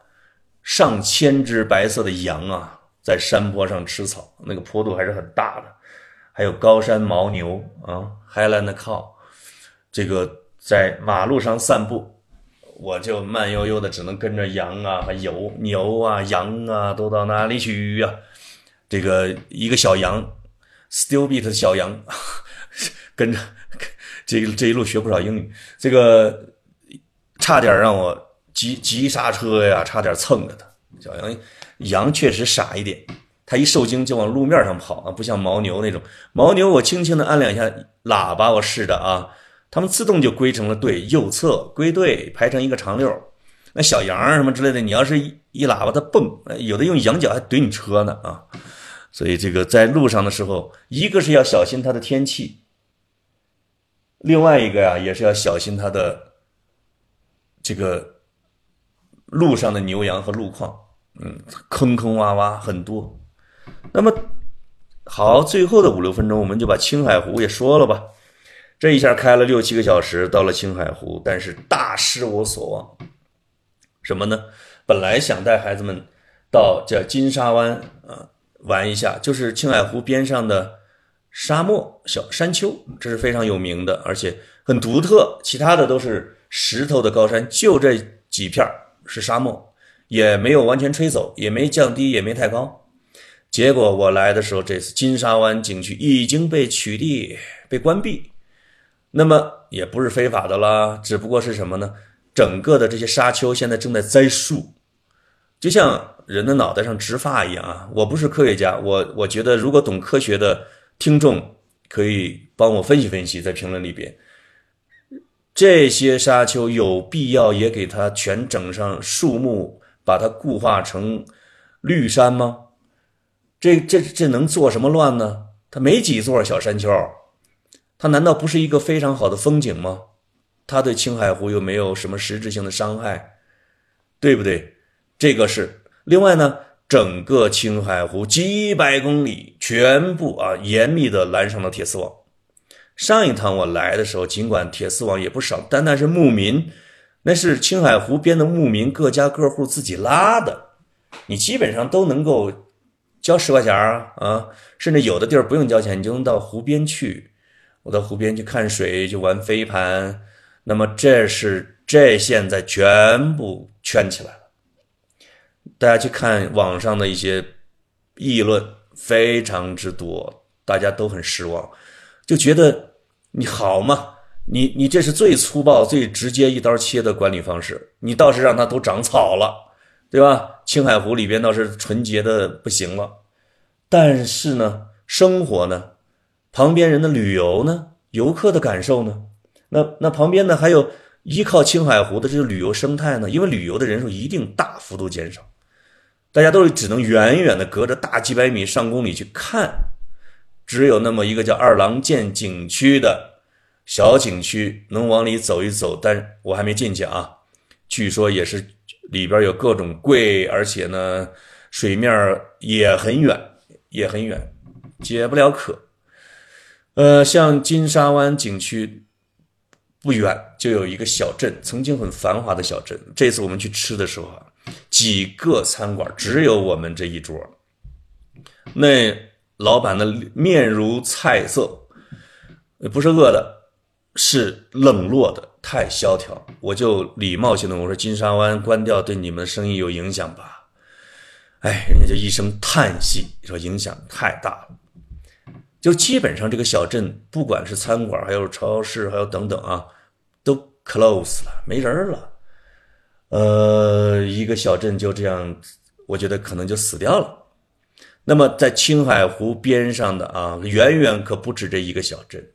上千只白色的羊啊，在山坡上吃草，那个坡度还是很大的，还有高山牦牛啊，Highland cow，这个在马路上散步，我就慢悠悠的只能跟着羊啊和牛牛啊羊啊都到哪里去呀？这个一个小羊，still beat 的小羊，<laughs> 跟着 <laughs> 这这一路学不少英语，这个差点让我。急急刹车呀，差点蹭着它。小羊羊确实傻一点，它一受惊就往路面上跑啊，不像牦牛那种。牦牛我轻轻的按两下喇叭，我试着啊，它们自动就归成了队，右侧归队，排成一个长溜。那小羊什么之类的，你要是一一喇叭它蹦，有的用羊角还怼你车呢啊。所以这个在路上的时候，一个是要小心它的天气，另外一个呀也是要小心它的这个。路上的牛羊和路况，嗯，坑坑洼洼很多。那么好，最后的五六分钟，我们就把青海湖也说了吧。这一下开了六七个小时，到了青海湖，但是大失我所望。什么呢？本来想带孩子们到叫金沙湾啊玩一下，就是青海湖边上的沙漠小山丘，这是非常有名的，而且很独特。其他的都是石头的高山，就这几片。是沙漠，也没有完全吹走，也没降低，也没太高。结果我来的时候，这次金沙湾景区已经被取缔、被关闭。那么也不是非法的啦，只不过是什么呢？整个的这些沙丘现在正在栽树，就像人的脑袋上植发一样啊！我不是科学家，我我觉得如果懂科学的听众可以帮我分析分析，在评论里边。这些沙丘有必要也给它全整上树木，把它固化成绿山吗？这这这能做什么乱呢？它没几座小山丘，它难道不是一个非常好的风景吗？它对青海湖又没有什么实质性的伤害，对不对？这个是另外呢，整个青海湖几百公里全部啊严密的拦上了铁丝网。上一趟我来的时候，尽管铁丝网也不少，但那是牧民，那是青海湖边的牧民，各家各户自己拉的，你基本上都能够交十块钱啊，甚至有的地儿不用交钱，你就能到湖边去。我到湖边去看水，去玩飞盘。那么这是这现在全部圈起来了，大家去看网上的一些议论，非常之多，大家都很失望。就觉得你好嘛，你你这是最粗暴、最直接一刀切的管理方式。你倒是让它都长草了，对吧？青海湖里边倒是纯洁的不行了。但是呢，生活呢，旁边人的旅游呢，游客的感受呢，那那旁边呢还有依靠青海湖的这个旅游生态呢，因为旅游的人数一定大幅度减少，大家都只能远远的隔着大几百米、上公里去看。只有那么一个叫二郎剑景区的小景区能往里走一走，但我还没进去啊。据说也是里边有各种贵，而且呢水面也很远，也很远，解不了渴。呃，像金沙湾景区不远就有一个小镇，曾经很繁华的小镇。这次我们去吃的时候啊，几个餐馆只有我们这一桌，那。老板的面如菜色，不是饿的，是冷落的，太萧条。我就礼貌性的我说：“金沙湾关掉对你们的生意有影响吧？”哎，人家就一声叹息，说影响太大了。就基本上这个小镇，不管是餐馆，还有超市，还有等等啊，都 close 了，没人了。呃，一个小镇就这样，我觉得可能就死掉了。那么，在青海湖边上的啊，远远可不止这一个小镇，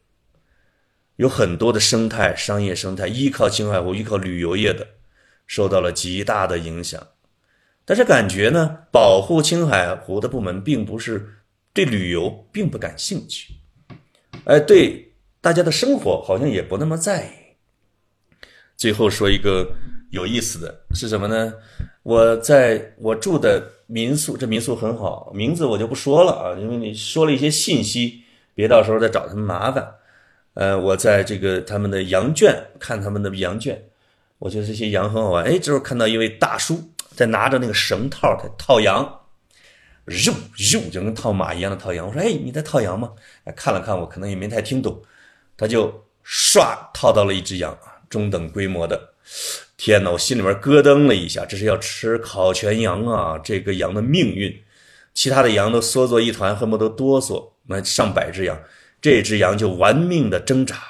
有很多的生态、商业生态，依靠青海湖、依靠旅游业的，受到了极大的影响。但是感觉呢，保护青海湖的部门并不是对旅游并不感兴趣，哎，对大家的生活好像也不那么在意。最后说一个有意思的是什么呢？我在我住的。民宿这民宿很好，名字我就不说了啊，因为你说了一些信息，别到时候再找他们麻烦。呃，我在这个他们的羊圈看他们的羊圈，我觉得这些羊很好玩。哎，这时候看到一位大叔在拿着那个绳套在套羊，肉肉就跟套马一样的套羊。我说：“哎，你在套羊吗？”，看了看我，可能也没太听懂，他就唰套到了一只羊，中等规模的。天哪，我心里面咯噔了一下，这是要吃烤全羊啊！这个羊的命运，其他的羊都缩作一团，恨不得哆嗦。那上百只羊，这只羊就玩命的挣扎。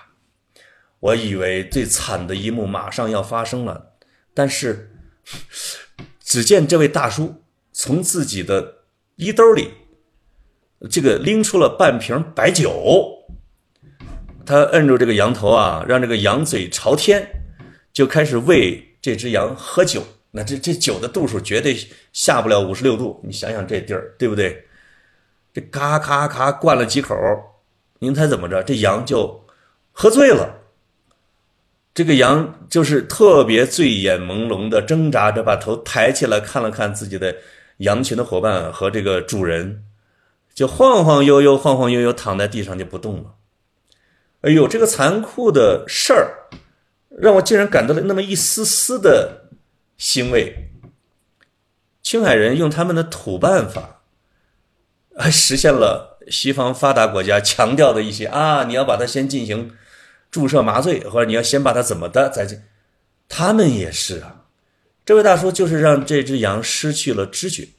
我以为最惨的一幕马上要发生了，但是 <laughs> 只见这位大叔从自己的衣兜里，这个拎出了半瓶白酒，他摁住这个羊头啊，让这个羊嘴朝天，就开始喂这只羊喝酒。那这这酒的度数绝对下不了五十六度，你想想这地儿，对不对？这咔咔咔灌了几口，您猜怎么着？这羊就喝醉了。这个羊就是特别醉眼朦胧的挣扎着，把头抬起来看了看自己的羊群的伙伴和这个主人，就晃晃悠悠、晃晃悠悠躺在地上就不动了。哎呦，这个残酷的事儿，让我竟然感到了那么一丝丝的欣慰。青海人用他们的土办法，还实现了西方发达国家强调的一些啊，你要把它先进行。注射麻醉，或者你要先把它怎么的，在这，他们也是啊。这位大叔就是让这只羊失去了知觉，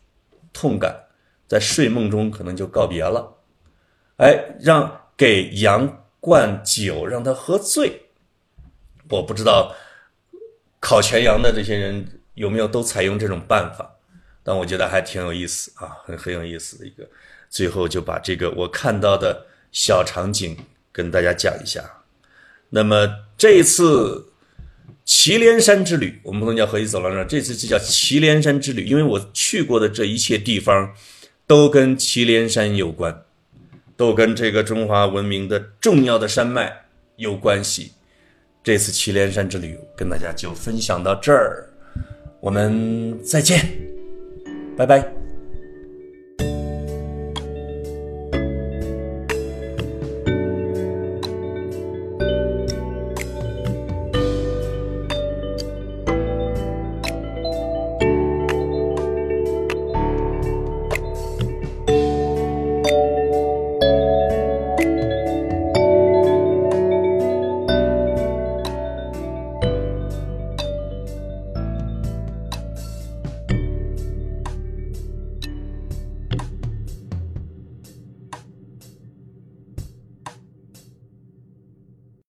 痛感，在睡梦中可能就告别了。哎，让给羊灌酒，让它喝醉。我不知道烤全羊的这些人有没有都采用这种办法，但我觉得还挺有意思啊，很很有意思的一个。最后就把这个我看到的小场景跟大家讲一下。那么这一次祁连山之旅，我们不能叫河西走廊这次就叫祁连山之旅，因为我去过的这一切地方，都跟祁连山有关，都跟这个中华文明的重要的山脉有关系。这次祁连山之旅跟大家就分享到这儿，我们再见，拜拜。